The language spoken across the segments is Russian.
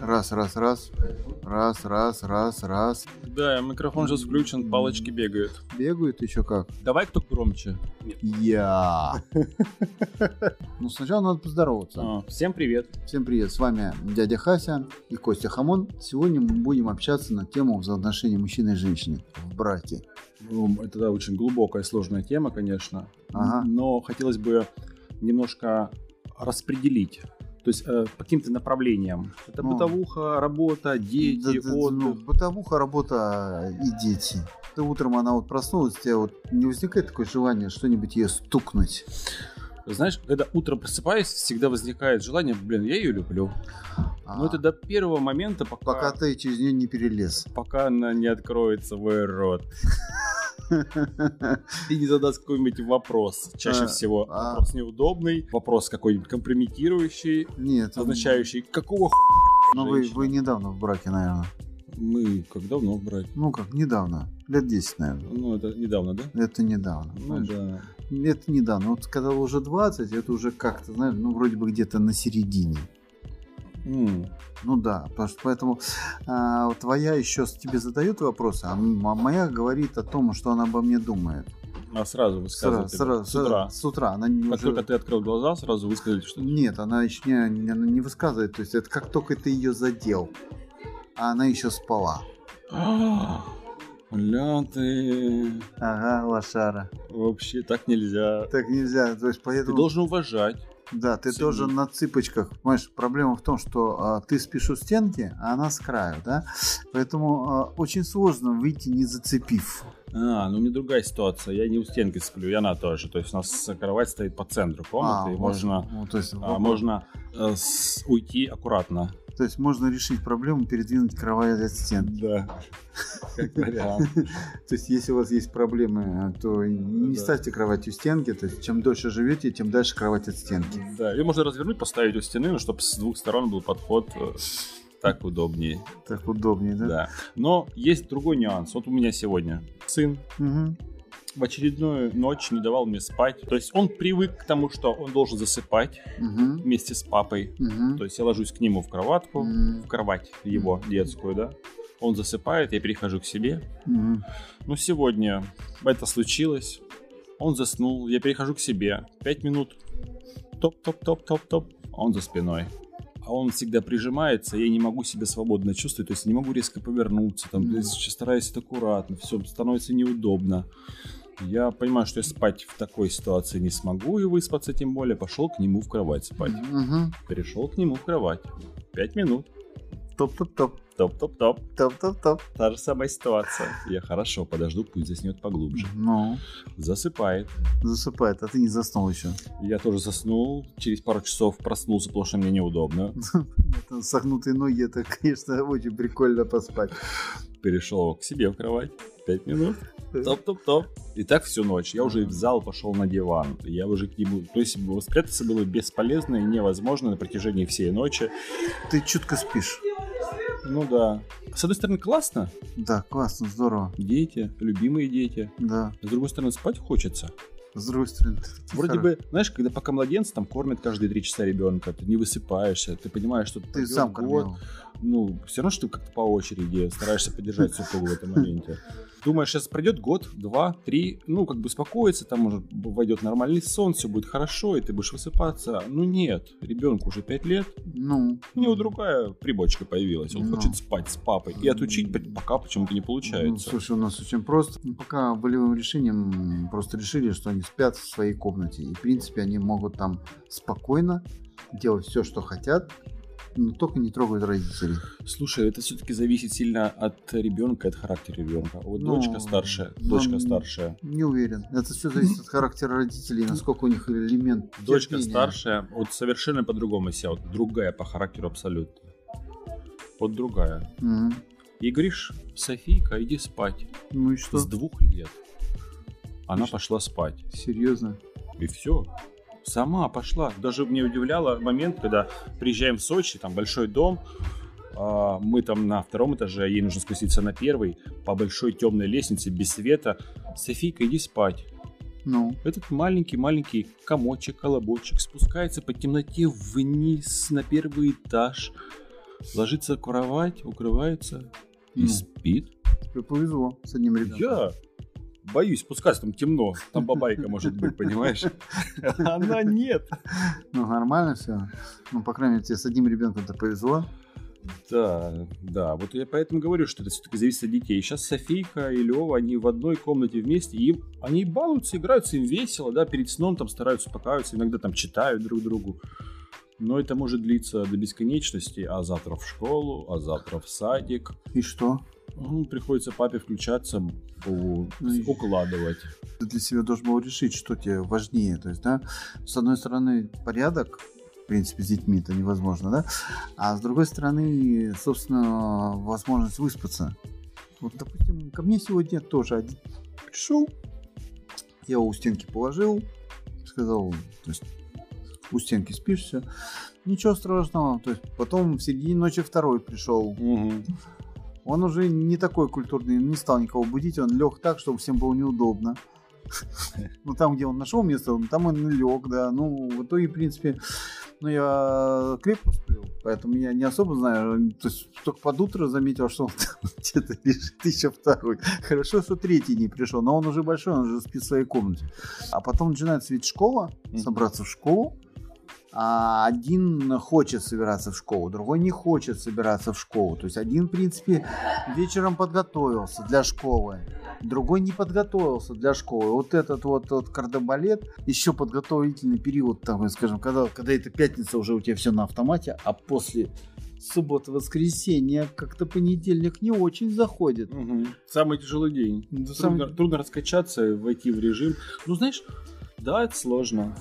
Раз, раз, раз. Раз, раз, раз, раз. Да, микрофон сейчас включен, палочки бегают. Бегают еще как? Давай кто громче. Я. Ну, сначала надо поздороваться. А, всем привет. Всем привет, с вами дядя Хася и Костя Хамон. Сегодня мы будем общаться на тему взаимоотношений мужчины и женщины в браке. Ну, Это да, очень глубокая, сложная тема, конечно. Ага. Но хотелось бы немножко распределить. То есть э, по каким-то направлениям. Это Ну. бытовуха, работа, дети, Да, да, ну, отдых. бытовуха, работа и дети. Ты утром она вот проснулась, у тебя вот не возникает такое желание что-нибудь ее стукнуть? Знаешь, когда утром просыпаюсь, всегда возникает желание, блин, я ее люблю. А, Но это до первого момента, пока, Пока ты через нее не перелез. пока она не откроет свой рот. И не задаст какой-нибудь вопрос. Чаще А, всего а. вопрос неудобный, вопрос какой-нибудь компрометирующий, Нет, означающий, какого х... Ну, вы, вы недавно в браке, наверное. Мы как давно брать? Ну как, недавно. Лет 10, наверное. Ну, это недавно, да? Это недавно. Ну знаешь. да. Это недавно. Вот когда уже 20, это уже как-то, знаешь, ну вроде бы где-то на середине. М. Ну да, потому что поэтому а, вот твоя еще с- тебе задают вопросы, а а моя говорит о том, что она обо мне думает. А сразу Сра- высказывать. сра- с утра. С утра. Она не Как уже- только ты открыл глаза, сразу высказать что-то. Нет, она еще не, не- она не высказывает. То есть это как только ты ее задел, а она еще спала. А, Бля, ты... Ага, лошара. Вообще так нельзя. Так нельзя. То есть Ты поэтому... должен уважать. Да, ты Ценить. тоже на цыпочках. Понимаешь, проблема в том, что а, ты спишь у стенки, а она с краю, да? Поэтому а, очень сложно выйти, не зацепив. А, ну у меня другая ситуация. Я не у стенки сплю, я на тоже. То есть у нас кровать стоит по центру комнаты, и вот. можно, Ну, то, есть, а, можно э, с- уйти аккуратно. То есть можно решить проблему, передвинуть кровать от стенки. Да. Как вариант. То есть если у вас есть проблемы, а, то не ставьте кровать у стенки. То есть чем дольше живете, тем дальше кровать от стенки. Да, ее можно развернуть, поставить у стены, чтобы с двух сторон был подход э, так удобнее. Так удобнее, да? Да. Но есть другой нюанс. Вот у меня сегодня сын. В очередную ночь не давал мне спать. То есть он привык к тому, что он должен засыпать Мгм. вместе с папой. Мгм. То есть я ложусь к нему в кроватку, М. в кровать его детскую, да. Он засыпает, я перехожу к себе. Мгм. Ну, сегодня это случилось. Он заснул, я перехожу к себе. Пять минут. Топ-топ-топ-топ-топ. Он за спиной. А он всегда прижимается, я не могу себя свободно чувствовать, то есть не могу резко повернуться, там, есть стараюсь это аккуратно, все становится неудобно. Я понимаю, что я спать в такой ситуации не смогу и выспаться тем более. Пошел к нему в кровать спать. Мгм. Перешел к нему в кровать. Пять минут. Топ-топ-топ. Топ-топ-топ. Топ-топ-топ. Та же самая ситуация. Я хорошо, подожду, пусть заснет поглубже. Ну, Засыпает. засыпает, а ты не заснул еще. Я тоже заснул. Через пару часов проснулся, потому что мне неудобно. Согнутые ноги, это, конечно, очень прикольно поспать. Перешел к себе в кровать. Пять минут. Топ-топ-топ. И так всю ночь. Я уже в зал пошел на диван. Я уже к нему... То есть спрятаться было бесполезно и невозможно на протяжении всей ночи. Ты чутко спишь. Ну да. С одной стороны, классно. Да, классно, здорово. Дети, любимые дети. Да. С другой стороны, спать хочется. С другой стороны, ты- Вроде бы, знаешь, когда пока младенец там кормят каждые три часа ребенка, ты не высыпаешься, ты понимаешь, что ты сам год, кормил. Ну, все равно, что ты как-то по очереди стараешься поддержать супругу в этом моменте. Думаешь, сейчас пройдет год, два, три, ну, как бы успокоится, там уже войдет нормальный сон, все будет хорошо, и ты будешь высыпаться. Ну, нет, ребенку уже пять лет, Ну, у него другая прибочка появилась, он Ну. хочет спать с папой, и отучить пока почему-то не Ну, получается. слушай, у нас очень просто. Ну, Пока волевым решением просто решили, что они спят в своей комнате. И, в принципе, они могут там спокойно делать все, что хотят, но только не трогают родителей. Слушай, это все-таки зависит сильно от ребенка, от характера ребенка. Вот Ну, дочка старшая, ну, дочка старшая. Не уверен. Это все зависит от характера родителей, насколько у них элемент Дочка терпения. старшая, вот совершенно по-другому себя, вот другая по характеру абсолютно. Вот другая. Мгм. И говоришь, Софийка, иди спать. Ну и что? С двух лет. Она И пошла спать. Серьезно? И все. Сама пошла. Даже мне удивляло момент, когда приезжаем в Сочи, там большой дом, а, мы там на втором этаже, ей нужно спуститься на первый, по большой темной лестнице, без света. Софийка, иди спать. Ну, Этот маленький-маленький комочек, колобочек спускается по темноте вниз на первый этаж. ложится в кровать, укрывается и Ну. спит. Тебе повезло с одним ребенком. Я боюсь спускаться, там темно, там бабайка может быть, понимаешь? Она нет. Ну, нормально все. Ну, по крайней мере, тебе с одним ребенком-то повезло. Да, да, вот я поэтому говорю, что это все-таки зависит от детей. Сейчас Софийка и Лева, они в одной комнате вместе, и им, они балуются, играются, им весело, да, перед сном там стараются успокаиваться, иногда там читают друг другу. Но это может длиться до бесконечности, а завтра в школу, а завтра в садик. И что? Ну, приходится папе включаться, укладывать. Ты для себя должен был решить, что тебе важнее. То есть, да, с одной стороны, порядок, в принципе, с детьми это невозможно, да, а с другой стороны, собственно, возможность выспаться. Вот, допустим, ко мне сегодня тоже один пришел, я у стенки положил, сказал, то есть, у стенки спишь, все. Ничего страшного. То есть потом в середине ночи второй пришел. Мгм. Он уже не такой культурный, не стал никого будить, он лег так, чтобы всем было неудобно. Ну, там, где он нашел место, там он лег, да. Ну, в итоге, в принципе, ну, я крепко сплю, поэтому я не особо знаю. То есть, только под утро заметил, что он там где-то лежит еще второй. Хорошо, что третий не пришел, но он уже большой, он уже спит в своей комнате. А потом начинается ведь школа, собраться в школу. А один хочет собираться в школу, другой не хочет собираться в школу. То есть один, в принципе, вечером подготовился для школы, другой не подготовился для школы. Вот этот вот, вот кардебалет, еще подготовительный период, там, скажем, когда, когда это пятница, уже у тебя все на автомате, а после субботы, воскресенья, как-то понедельник не очень заходит. Мгм. Самый тяжелый день. Да, Трудно, самый- трудно раскачаться, войти в режим. Ну, знаешь, да, это сложно.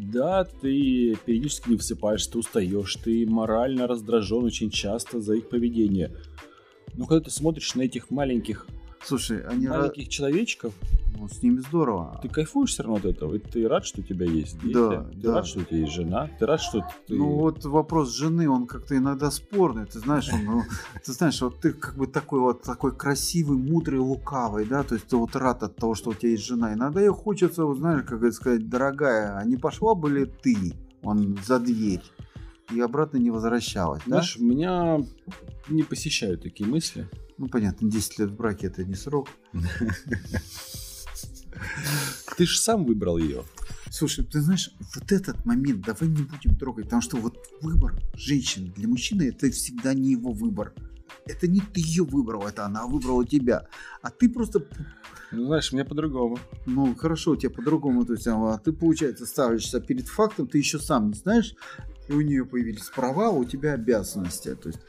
Да, ты периодически не высыпаешься, ты устаешь, ты морально раздражен очень часто за их поведение. Но когда ты смотришь на этих маленьких, Слушай, они ра- маленьких человечков, ну, с ними здорово. ты кайфуешь все равно от этого. И ты рад, что у тебя есть дети, Да, ты да. рад, что у тебя есть жена, ты рад, что ты... Ну вот вопрос жены, он как-то иногда спорный, ты знаешь, он, ну, ты знаешь, вот ты как бы такой вот такой красивый, мудрый, лукавый, да, то есть ты вот рад от того, что у тебя есть жена. Иногда ей хочется, вот знаешь, как это сказать, дорогая, а не пошла бы ли ты, он за дверь и обратно не возвращалась, да? Знаешь, меня не посещают такие мысли. Ну понятно, 10 лет в браке это не срок. Ты же сам выбрал ее. Слушай, ты знаешь, вот этот момент давай не будем трогать, потому что вот выбор женщины для мужчины это всегда не его выбор. Это не ты ее выбрал, это она выбрала тебя. А ты просто, Ну, знаешь, мне по-другому. ну хорошо, у тебя по-другому, то есть, а ты, получается, ставишься перед фактом, ты еще сам не знаешь, и у нее появились права, а у тебя обязанности. То есть,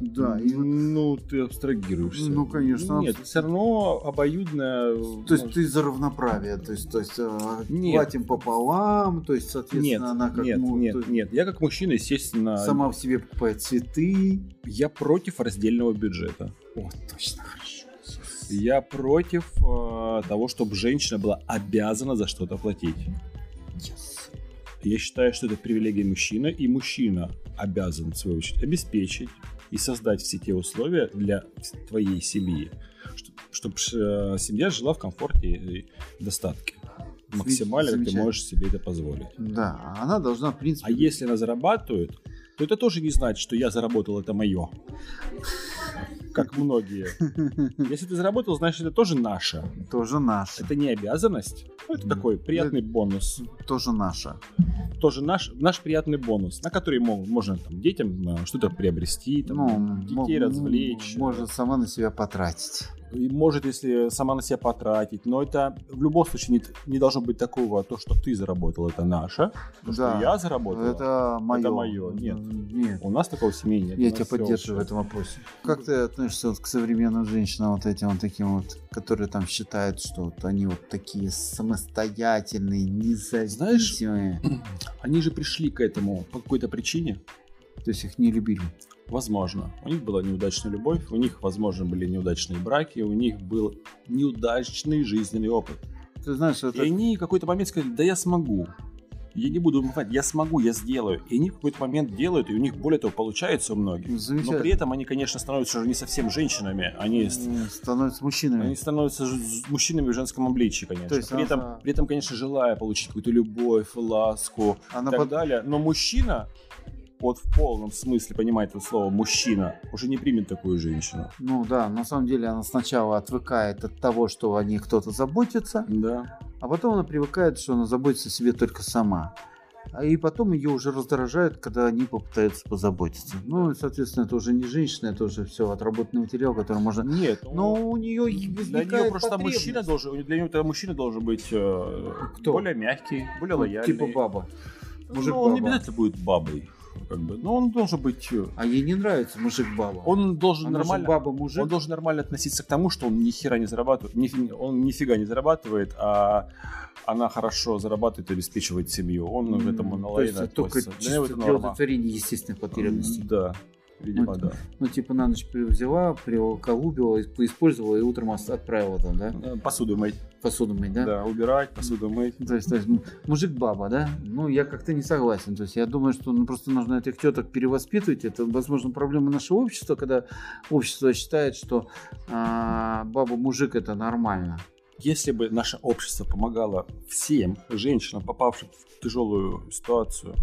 да, и Ну, ты абстрагируешься. Ну, конечно, Нет, все равно обоюдное... то есть ты за равноправие, то есть, то есть а, Нет. платим пополам, то есть, Нет, соответственно, она как нет, му- нет, есть нет. Я как мужчина, естественно, сама в себе покупает цветы. я против раздельного бюджета. О, точно, хорошо. Я против э, того, чтобы женщина была обязана за что-то платить. Yes. Я считаю, что это привилегия мужчины, и мужчина обязан, в свою очередь, обеспечить и создать все те условия для твоей семьи, чтобы семья жила в комфорте и достатке. Максимально как ты можешь себе это позволить. Да, она должна, в принципе... А если она зарабатывает, то это тоже не значит, что я заработал, это мое. Как многие. Если ты заработал, значит, это тоже наше. Тоже наша. Это не обязанность. ну, Это такой приятный бонус. Тоже наша. Тоже наш, наш приятный бонус, на который можно там, детям э, что-то приобрести, там, Ну, детей развлечь. Можно сама на себя потратить. И может, если сама на себя потратить. Но это в любом случае не, не должно быть такого, то, что ты заработал, это наше. То, что Да. я заработал, Это мое. моё, нет. Нет. у нас такого в семье нет. Я тебя поддерживаю в этом вопросе. Как ты относишься вот к современным женщинам, вот этим вот таким вот, которые там считают, что вот они вот такие самостоятельные, независимые? Они же пришли к этому по какой-то причине. То есть их не любили. Возможно. У них была неудачная любовь, у них, возможно, были неудачные браки, у них был неудачный жизненный опыт. Ты знаешь, И это... они в какой-то момент сказали, да я смогу. Я не буду умывать, я смогу, я сделаю. И они в какой-то момент делают, и у них более того получается у многих. Но Замечательно. при этом они, конечно, становятся уже не совсем женщинами, они, становятся мужчинами. они становятся мужчинами в женском обличии, конечно. То есть при, этом, она- при этом, конечно, желая получить какую-то любовь, ласку Она и так под- далее. Но мужчина, вот в полном смысле понимает это слово мужчина, уже не примет такую женщину. Ну да, на самом деле она сначала отвыкает от того, что о ней кто-то заботится, Да. А потом она привыкает, что она заботится о себе только сама. А И потом ее уже раздражает, когда они попытаются позаботиться. Ну, и, соответственно, это уже не женщина, это уже все отработанный материал, который можно... Нет, Но у нее для нее просто мужчина должен, для нее мужчина должен быть э, Кто? более мягкий, более лояльный. Типа баба. Мужик ну, он не баба. обязательно будет бабой, как бы, но он должен быть, э, А ей не нравится мужик-баба. он должен Она нормально, баба-мужик. он должен нормально относиться к тому, что он ни хера не зарабатывает, ни- он нифига не зарабатывает, а она хорошо зарабатывает и обеспечивает семью. Он к этому М, на То есть это только чисто для удовлетворения естественных потребностей. Да, видимо, Ну, да. Ну, типа, на ночь взяла, приколубила, поиспользовала и утром отправила там, да? Э, Посуду мыть, Посуду мыть, да? да, убирать, посуду мыть. То есть, то есть, м- мужик-баба, да? Ну, я как-то не согласен. То есть, я думаю, что ну, просто нужно этих теток перевоспитывать. Это, возможно, проблема нашего общества, когда общество считает, что а, баба-мужик это нормально. Если бы наше общество помогало всем женщинам, попавшим в тяжелую ситуацию,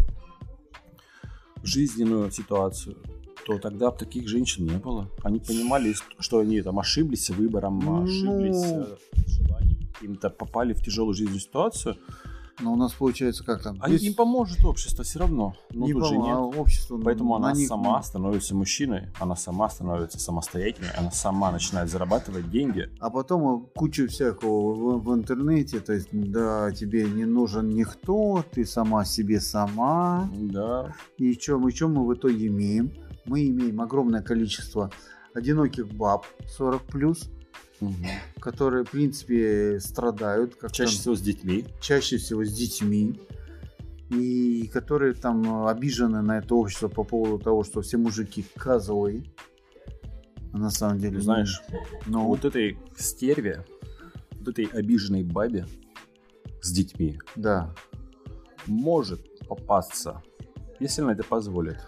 жизненную ситуацию, то тогда таких женщин не было. Они понимали, что они там ошиблись выбором, Ну. ошиблись э, желанием, каким-то попали в тяжелую жизненную ситуацию. Но у нас получается как там? Они, Есть- им поможет общество все равно. Но не тут же нет. а общество ну, Поэтому на она них- сама становится мужчиной, она сама становится самостоятельной, она сама начинает зарабатывать деньги. А потом кучу всякого в, в интернете, то есть, да, тебе не нужен никто, ты сама себе сама. Да, И что мы, чё мы в итоге имеем? Мы имеем огромное количество одиноких баб 40 плюс, которые, в принципе, страдают. Как чаще там, всего с детьми. чаще всего с детьми. И которые там обижены на это общество по поводу того, что все мужики козлы. А на самом деле, ну, Знаешь, ну, вот этой стерве, вот этой обиженной бабе с детьми да. может попасться, если она это позволит,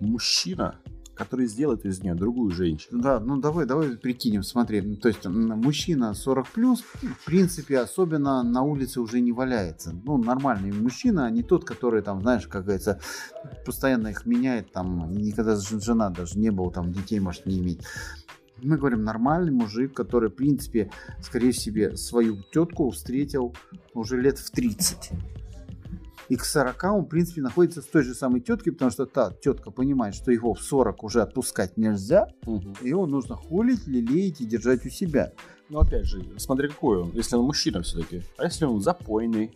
мужчина, который сделает из нее другую женщину. Да, ну давай, давай прикинем, смотри. Ну, То есть мужчина 40 плюс, в принципе, особенно на улице уже не валяется. Ну, нормальный мужчина, а не тот, который там, знаешь, как говорится, постоянно их меняет, там, никогда жена даже не был, там, детей может не иметь. Мы говорим нормальный мужик, который, в принципе, скорее всего, свою тетку встретил уже лет в 30. И к 40 он, в принципе, находится с той же самой теткой, потому что та тетка понимает, что его в 40 уже отпускать нельзя, его нужно хулить, лелеять и держать у себя. Но опять же, смотри, какой он, если он мужчина все-таки. А если он запойный,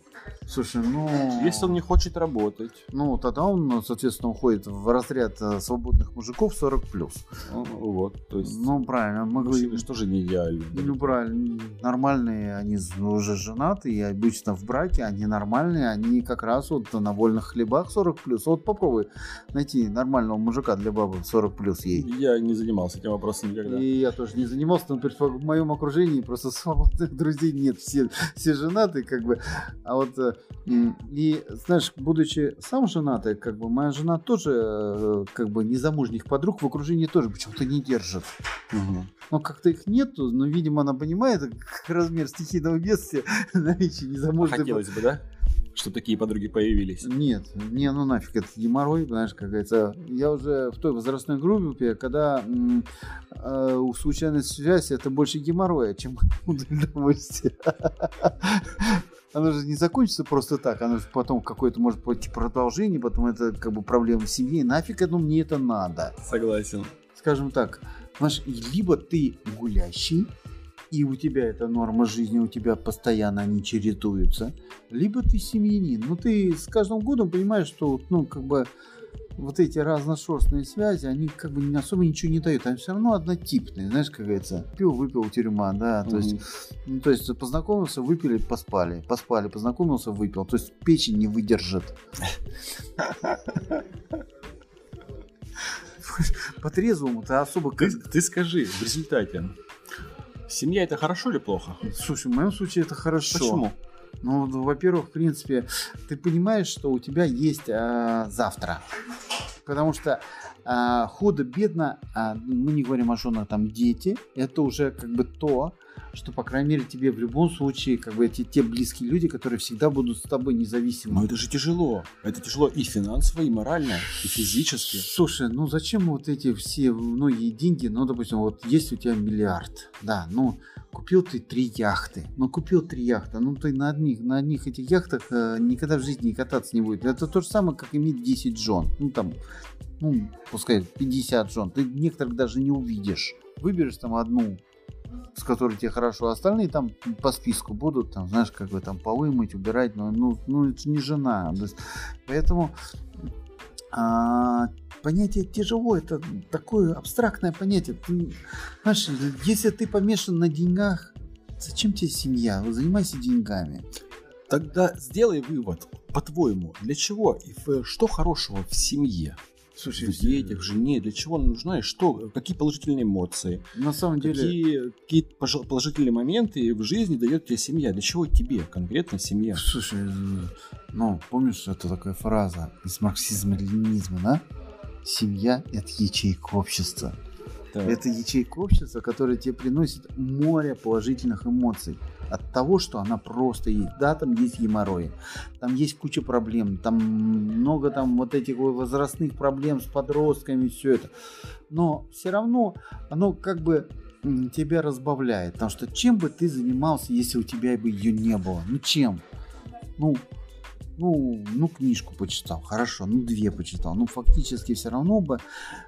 Слушай, ну... если он не хочет работать, Ну, тогда он, ну, соответственно, уходит в разряд э, свободных мужиков 40+. плюс. ну, вот, то есть Ну, правильно, мы мужчины говорим... же тоже не идеальны. Ну, правильно, нормальные, они уже женаты, и обычно в браке, они нормальные, они как раз вот на вольных хлебах 40+. плюс. Вот попробуй найти нормального мужика для бабы 40+, плюс ей. Я не занимался этим вопросом никогда. И я тоже не занимался, но в моем окружении просто свободных друзей нет, все, все женаты, как бы. А вот, э, и, знаешь, будучи сам женатый, как бы, моя жена тоже, э, как бы, незамужних подруг в окружении тоже почему-то не держит. Мгм. Ну, как-то их нету, но, видимо, она понимает размер стихийного бедствия наличие незамужной Хотелось бы, да? Чтобы такие подруги появились. Нет, не, ну нафиг, это геморрой, знаешь, как говорится. Я уже в той возрастной группе, когда э, у случайной связи это больше геморроя, чем удовольствие. Оно же не закончится просто так, оно же потом какое-то может быть продолжение, потом это как бы проблема в семье, нафиг оно мне это надо. Согласен. Скажем так, знаешь, либо ты гулящий, и у тебя это норма жизни, у тебя постоянно они чередуются, либо ты семьянин. Ну, ты с каждым годом понимаешь, что, ну, как бы, вот эти разношерстные связи, они как бы особо ничего не дают, они все равно однотипные, знаешь, как говорится, пил, выпил, тюрьма, да, то есть, Мгм. ну, то есть познакомился, выпили, поспали, поспали, познакомился, выпил, то есть печень не выдержит. По-трезвому-то особо... Ты, ты скажи, в результате, семья это хорошо или плохо? Слушай, в моем случае это хорошо. Почему? Ну, во-первых, в принципе, ты понимаешь, что у тебя есть а, завтра. Потому что а, худо-бедно, а, мы не говорим о женах, там дети, это уже как бы то, что, по крайней мере, тебе в любом случае, как бы, эти те близкие люди, которые всегда будут с тобой независимы. Но это же тяжело. Это тяжело и финансово, и морально, и физически. Слушай, ну зачем вот эти все многие деньги? Ну, допустим, вот есть у тебя миллиард, да, ну, купил ты три яхты. Ну, купил три яхты. Ну, ты на одних, на одних этих яхтах э, никогда в жизни кататься не будет. Это то же самое, как иметь 10 жен. Ну, там, ну, пускай 50 жен. Ты некоторых даже не увидишь. Выберешь там одну, с которой тебе хорошо, а остальные там по списку будут, там, знаешь, как бы там полы мыть, убирать, но ну, ну это не жена. Поэтому а, понятие тяжело, это такое абстрактное понятие. Ты, знаешь, если ты помешан на деньгах, зачем тебе семья? Занимайся деньгами. Тогда сделай вывод, по-твоему, для чего и что хорошего в семье? Слушай, в детях, в жене, для чего она нужна и что, какие положительные эмоции, на самом деле, какие, какие положительные моменты в жизни дает тебе семья, для чего тебе конкретно семья? Слушай, ну, помнишь, это такая фраза из марксизма-ленинизма, да? Семья – это ячейка общества. Так. Это ячейка общества, которая тебе приносит море положительных эмоций от того, что она просто есть. Да, там есть геморрой, там есть куча проблем, там много там вот этих возрастных проблем с подростками, все это. Но все равно оно как бы тебя разбавляет. Потому что чем бы ты занимался, если у тебя бы ее не было? Ну чем? Ну, ну, ну книжку почитал, хорошо, ну две почитал, ну фактически все равно бы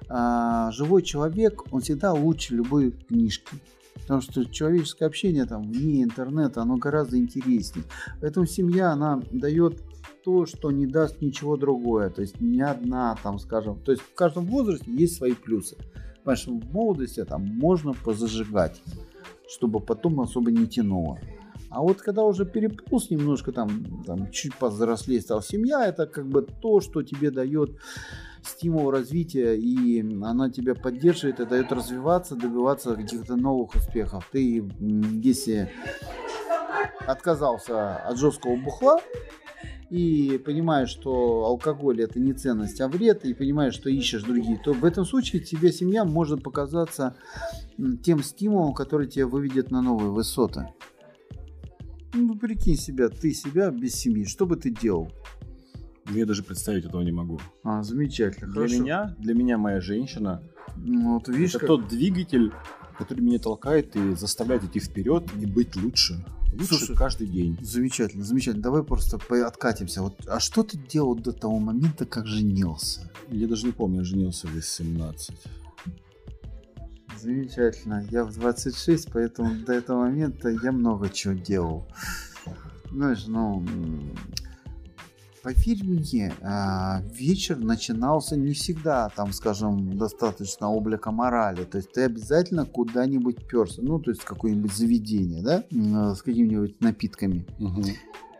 а, живой человек, он всегда лучше любой книжки. Потому что человеческое общение там вне интернета, оно гораздо интереснее. Поэтому семья, она дает то, что не даст ничего другое. То есть ни одна, там, скажем, то есть в каждом возрасте есть свои плюсы. Понимаешь, в молодости там можно позажигать, чтобы потом особо не тянуло. А вот когда уже переполз немножко, там, там чуть повзрослее стал семья, это как бы то, что тебе дает стимул развития, и она тебя поддерживает и дает развиваться, добиваться каких-то новых успехов. Ты, если отказался от жесткого бухла, и понимаешь, что алкоголь это не ценность, а вред, и понимаешь, что ищешь другие, то в этом случае тебе семья может показаться тем стимулом, который тебя выведет на новые высоты. Ну, прикинь себя, ты себя без семьи, что бы ты делал? Я даже представить этого не могу. А, замечательно, для хорошо. Меня, для меня моя женщина ну, вот видишь, это как... тот двигатель, который меня толкает и заставляет идти вперед и быть лучше. Лучше Слушай, каждый день. Замечательно, замечательно. Давай просто откатимся. Вот, а что ты делал до того момента, как женился? Я даже не помню, я женился в 18. Замечательно. Я в 26, поэтому до этого момента я много чего делал. Знаешь, ну, поверь мне, а, вечер начинался не всегда, там, скажем, достаточно облика морали. То есть ты обязательно куда-нибудь перся, ну, то есть какое-нибудь заведение, да, с какими-нибудь напитками. Угу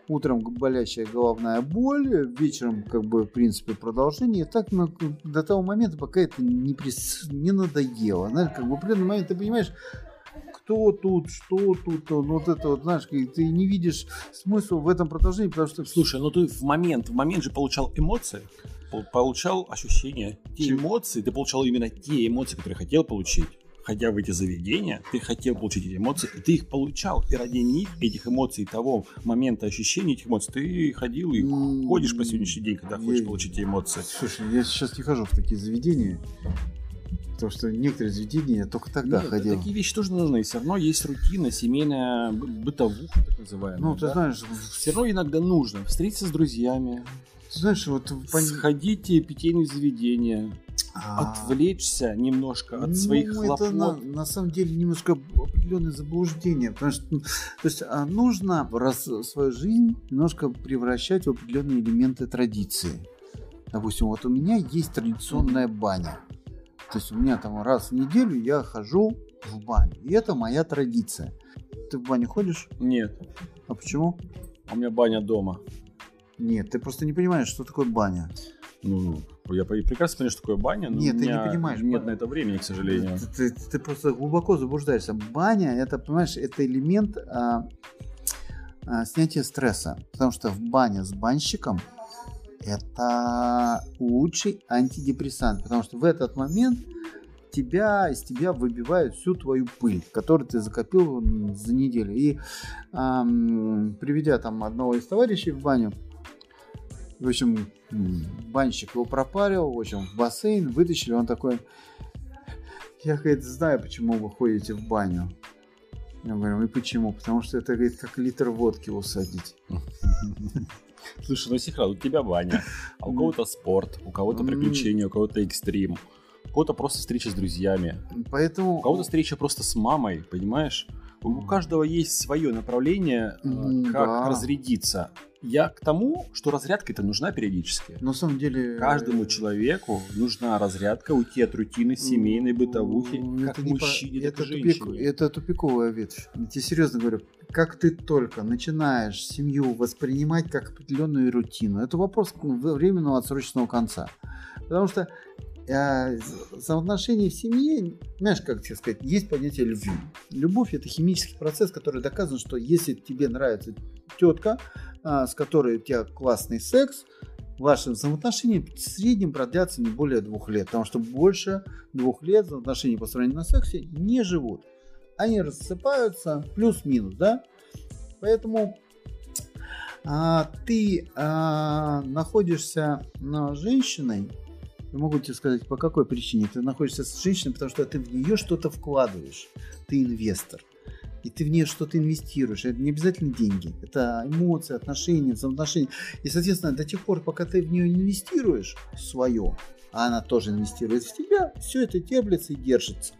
утром болящая головная боль, вечером, как бы, в принципе, продолжение. так ну, до того момента, пока это не, прис... не надоело. Знаешь, как бы в определенный момент ты понимаешь, кто тут, что тут, ну, вот это вот, знаешь, ты не видишь смысла в этом продолжении, потому что... Слушай, ну ты в момент, в момент же получал эмоции, получал ощущения, те эмоции, ты получал именно те эмоции, которые хотел получить ходя в эти заведения, ты хотел получить эти эмоции, и ты их получал. И ради них, этих эмоций, того момента ощущения этих эмоций, ты ходил и ходишь по сегодняшний день, когда хочешь я... получить эти эмоции. Слушай, я сейчас не хожу в такие заведения. Потому что некоторые заведения я только тогда Нет, ходил. Такие вещи тоже нужны. И все равно есть рутина, семейная бытовуха, так называемая. Ну, ты да? знаешь... Все равно иногда нужно встретиться с друзьями. Ты знаешь, вот... Сходите в питейные заведения. Отвлечься немножко от ну, своих это хлопот. На, на самом деле немножко определенное заблуждение, потому что ну, то есть, а, нужно раз свою жизнь немножко превращать в определенные элементы традиции. Допустим, вот у меня есть традиционная баня. То есть у меня там раз в неделю я хожу в баню. И это моя традиция. Ты в баню ходишь? Нет. А почему? У меня баня дома. Нет, ты просто не понимаешь, что такое баня. Ну, я прекрасно понимаю, что такое баня, но нет, у меня ты не понимаешь. Нет ба... на это времени, к сожалению. Ты, ты, ты просто глубоко заблуждаешься. Баня, это, понимаешь, это элемент а, а, снятия стресса. Потому что в бане с банщиком это лучший антидепрессант. Потому что в этот момент тебя, из тебя выбивают всю твою пыль, которую ты закопил за неделю. И эм, приведя там одного из товарищей в баню, в общем, банщик его пропарил, в общем, в бассейн вытащили, он такой, я, говорит, знаю, почему вы ходите в баню. Я говорю, и почему? Потому что это, говорит, как литр водки усадить. Слушай, ну Сихрал, у тебя баня, а у кого-то спорт, у кого-то приключения, у кого-то экстрим, у кого-то просто встреча с друзьями. Поэтому... У кого-то встреча просто с мамой, понимаешь? У каждого есть свое направление, М, как разрядиться. Я к тому, что разрядка это нужна периодически. На самом деле... Каждому человеку нужна разрядка, уйти от рутины семейной бытовухи, Ну, как это по- мужчине, так это, и тупик- женщине. это тупиковая ветвь. Я тебе серьезно говорю, как ты только начинаешь семью воспринимать как определенную рутину, это вопрос временного отсроченного конца. Потому что э, взаимоотношения в семье, знаешь, как тебе сказать, есть понятие любви. Любовь это химический процесс, который доказан, что если тебе нравится тетка, а, с которой у тебя классный секс, ваши взаимоотношения в среднем продлятся не более двух лет, потому что больше двух лет взаимоотношения сравнению на сексе не живут. Они рассыпаются плюс-минус, да? Поэтому а, ты а, находишься на женщиной, я могу тебе сказать, по какой причине. Ты находишься с женщиной, потому что ты в нее что-то вкладываешь. Ты инвестор. И ты в нее что-то инвестируешь. Это не обязательно деньги. Это эмоции, отношения, взаимоотношения. И, соответственно, до тех пор, пока ты в нее инвестируешь свое, а она тоже инвестирует в тебя, все это теплится и держится.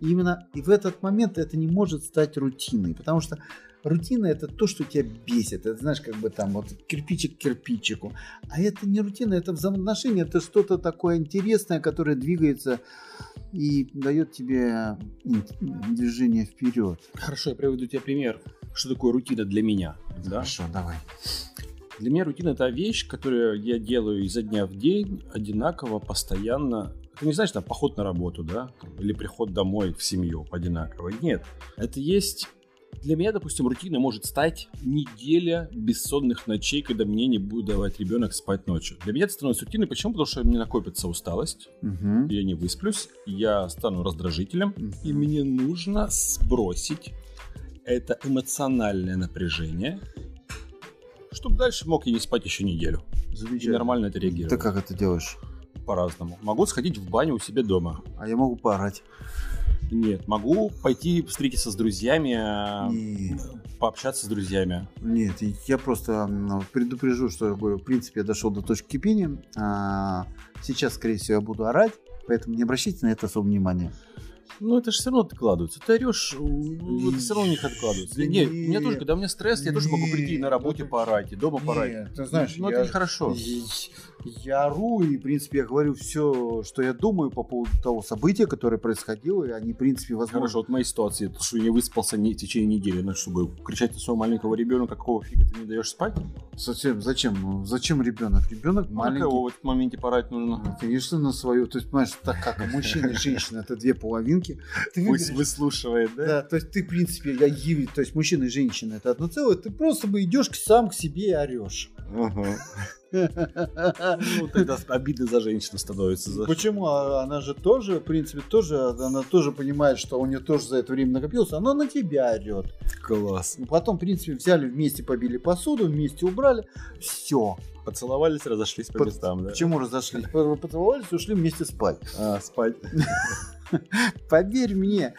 И именно и в этот момент это не может стать рутиной, потому что рутина это то, что тебя бесит. Это знаешь, как бы там вот кирпичик к кирпичику. А это не рутина, это взаимоотношения, это что-то такое интересное, которое двигается и дает тебе движение вперед. Хорошо, я приведу тебе пример. Что такое рутина для меня? Да? Хорошо, давай. Для меня рутина это вещь, которую я делаю изо дня в день, одинаково, постоянно. Это не значит, там, поход на работу, да, или приход домой в семью одинаково. Нет. Это есть... Для меня, допустим, рутиной может стать неделя бессонных ночей, когда мне не будет давать ребенок спать ночью. Для меня это становится рутиной. Почему? Потому что мне накопится усталость, Мгм. я не высплюсь, я стану раздражителем, и Мгм. мне нужно сбросить это эмоциональное напряжение, чтобы дальше мог я не спать еще неделю. И Замечательно. нормально это реагировать. Ты как это делаешь? По-разному. Могу сходить в баню у себя дома. А я могу поорать. Нет. Могу пойти встретиться с друзьями, а, Не- пообщаться с друзьями. Нет, я просто предупрежу, что я говорю, в принципе, я дошел до точки кипения. А, сейчас, скорее всего, я буду орать, поэтому не обращайте на это особо внимания. Ну, это же все равно откладывается. Ты орешь, ну, это все равно у них откладывается. Да Нет, не- у меня тоже, когда у меня стресс, я тоже могу прийти на Не, работе поорать, и дома поорать. Нет, ты знаешь, ну, это нехорошо. Я, ору, и, в принципе, я говорю все, что я думаю по поводу того события, которое происходило, и они, в принципе, возможно... Хорошо, вот в моей ситуации, то, что я не выспался не, в течение недели, ну, чтобы кричать на своего маленького ребенка, какого фига ты не даешь спать? Зачем? Зачем? Ну, Зачем ребенок? Ребенок Ну, маленький. на кого в этот моменте порать нужно? Ну, Конечно, на свою. То есть, понимаешь, так как мужчина и женщина это две половинки. Ты Пусть выберешь- выслушивает, да? Да, то есть ты, в принципе, я то есть мужчина и женщина это одно целое, ты просто бы идешь сам к себе и орешь. Ну, тогда обидно за женщину становится. За... Почему? А Она же тоже, в принципе, тоже, она тоже понимает, что у нее тоже за это время накопилось, она на тебя орет. Класс. Ну, Потом, в принципе, взяли вместе, побили посуду, вместе убрали, все. Поцеловались, разошлись по местам, да? Почему разошлись? Поцеловались, ушли вместе спать. А, спать. Поверь мне,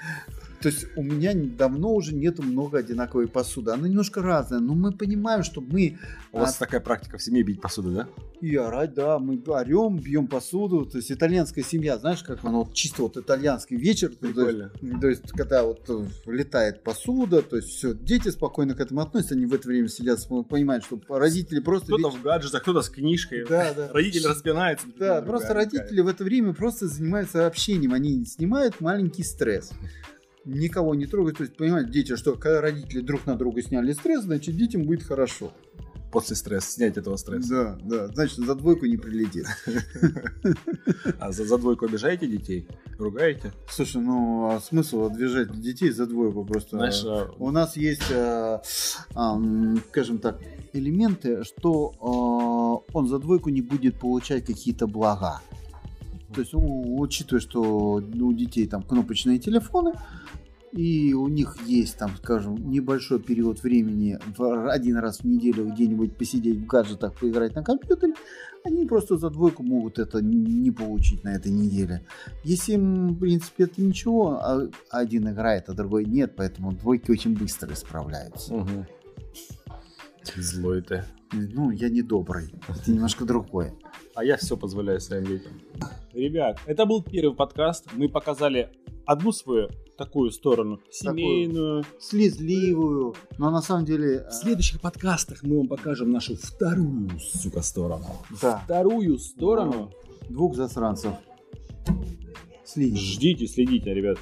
то есть у меня давно уже нету много одинаковой посуды. Она немножко разная, но мы понимаем, что мы У вас а, такая практика в семье бить посуду, да? и орать, да, мы орем, бьем посуду. То есть итальянская семья, знаешь, как оно вот чисто вот итальянский вечер. то есть-. То есть, когда вот э, летает посуда, то есть все, дети спокойно к этому относятся, они в это время сидят, понимают, что родители просто... Кто-то веч- в гаджетах, кто-то с книжкой. Да, да. Родитель распинается. Да, просто родители в это время просто занимаются общением, они снимают маленький стресс. Никого не трогают, то есть понимаете, дети, что когда родители друг на друга сняли стресс, значит детям будет хорошо. После стресса, снять этого стресса. Да, да, значит за двойку не прилетит. А за, за двойку обижаете детей? Ругаете? Слушай, ну а смысл движать детей за двойку просто? Знаешь, а, У нас есть, э, ам, скажем так, элементы, что э, он за двойку не будет получать какие-то блага. То есть, учитывая, что у детей там кнопочные телефоны, и у них есть там, скажем, небольшой период времени в один раз в неделю где-нибудь посидеть в гаджетах, поиграть на компьютере, они просто за двойку могут это не получить на этой неделе. Если им, в принципе, это ничего, а один играет, а другой нет, поэтому двойки очень быстро исправляются. Мгм. Злой ты. Ну, я не добрый. Это немножко другое. А я все позволяю своим детям. Ребят, это был первый подкаст. Мы показали одну свою такую сторону, семейную. Слезливую, но на самом деле... В следующих подкастах мы вам покажем нашу вторую, сука, сторону. Да, Вторую сторону. двух засранцев. Следите. Ждите, следите, ребят.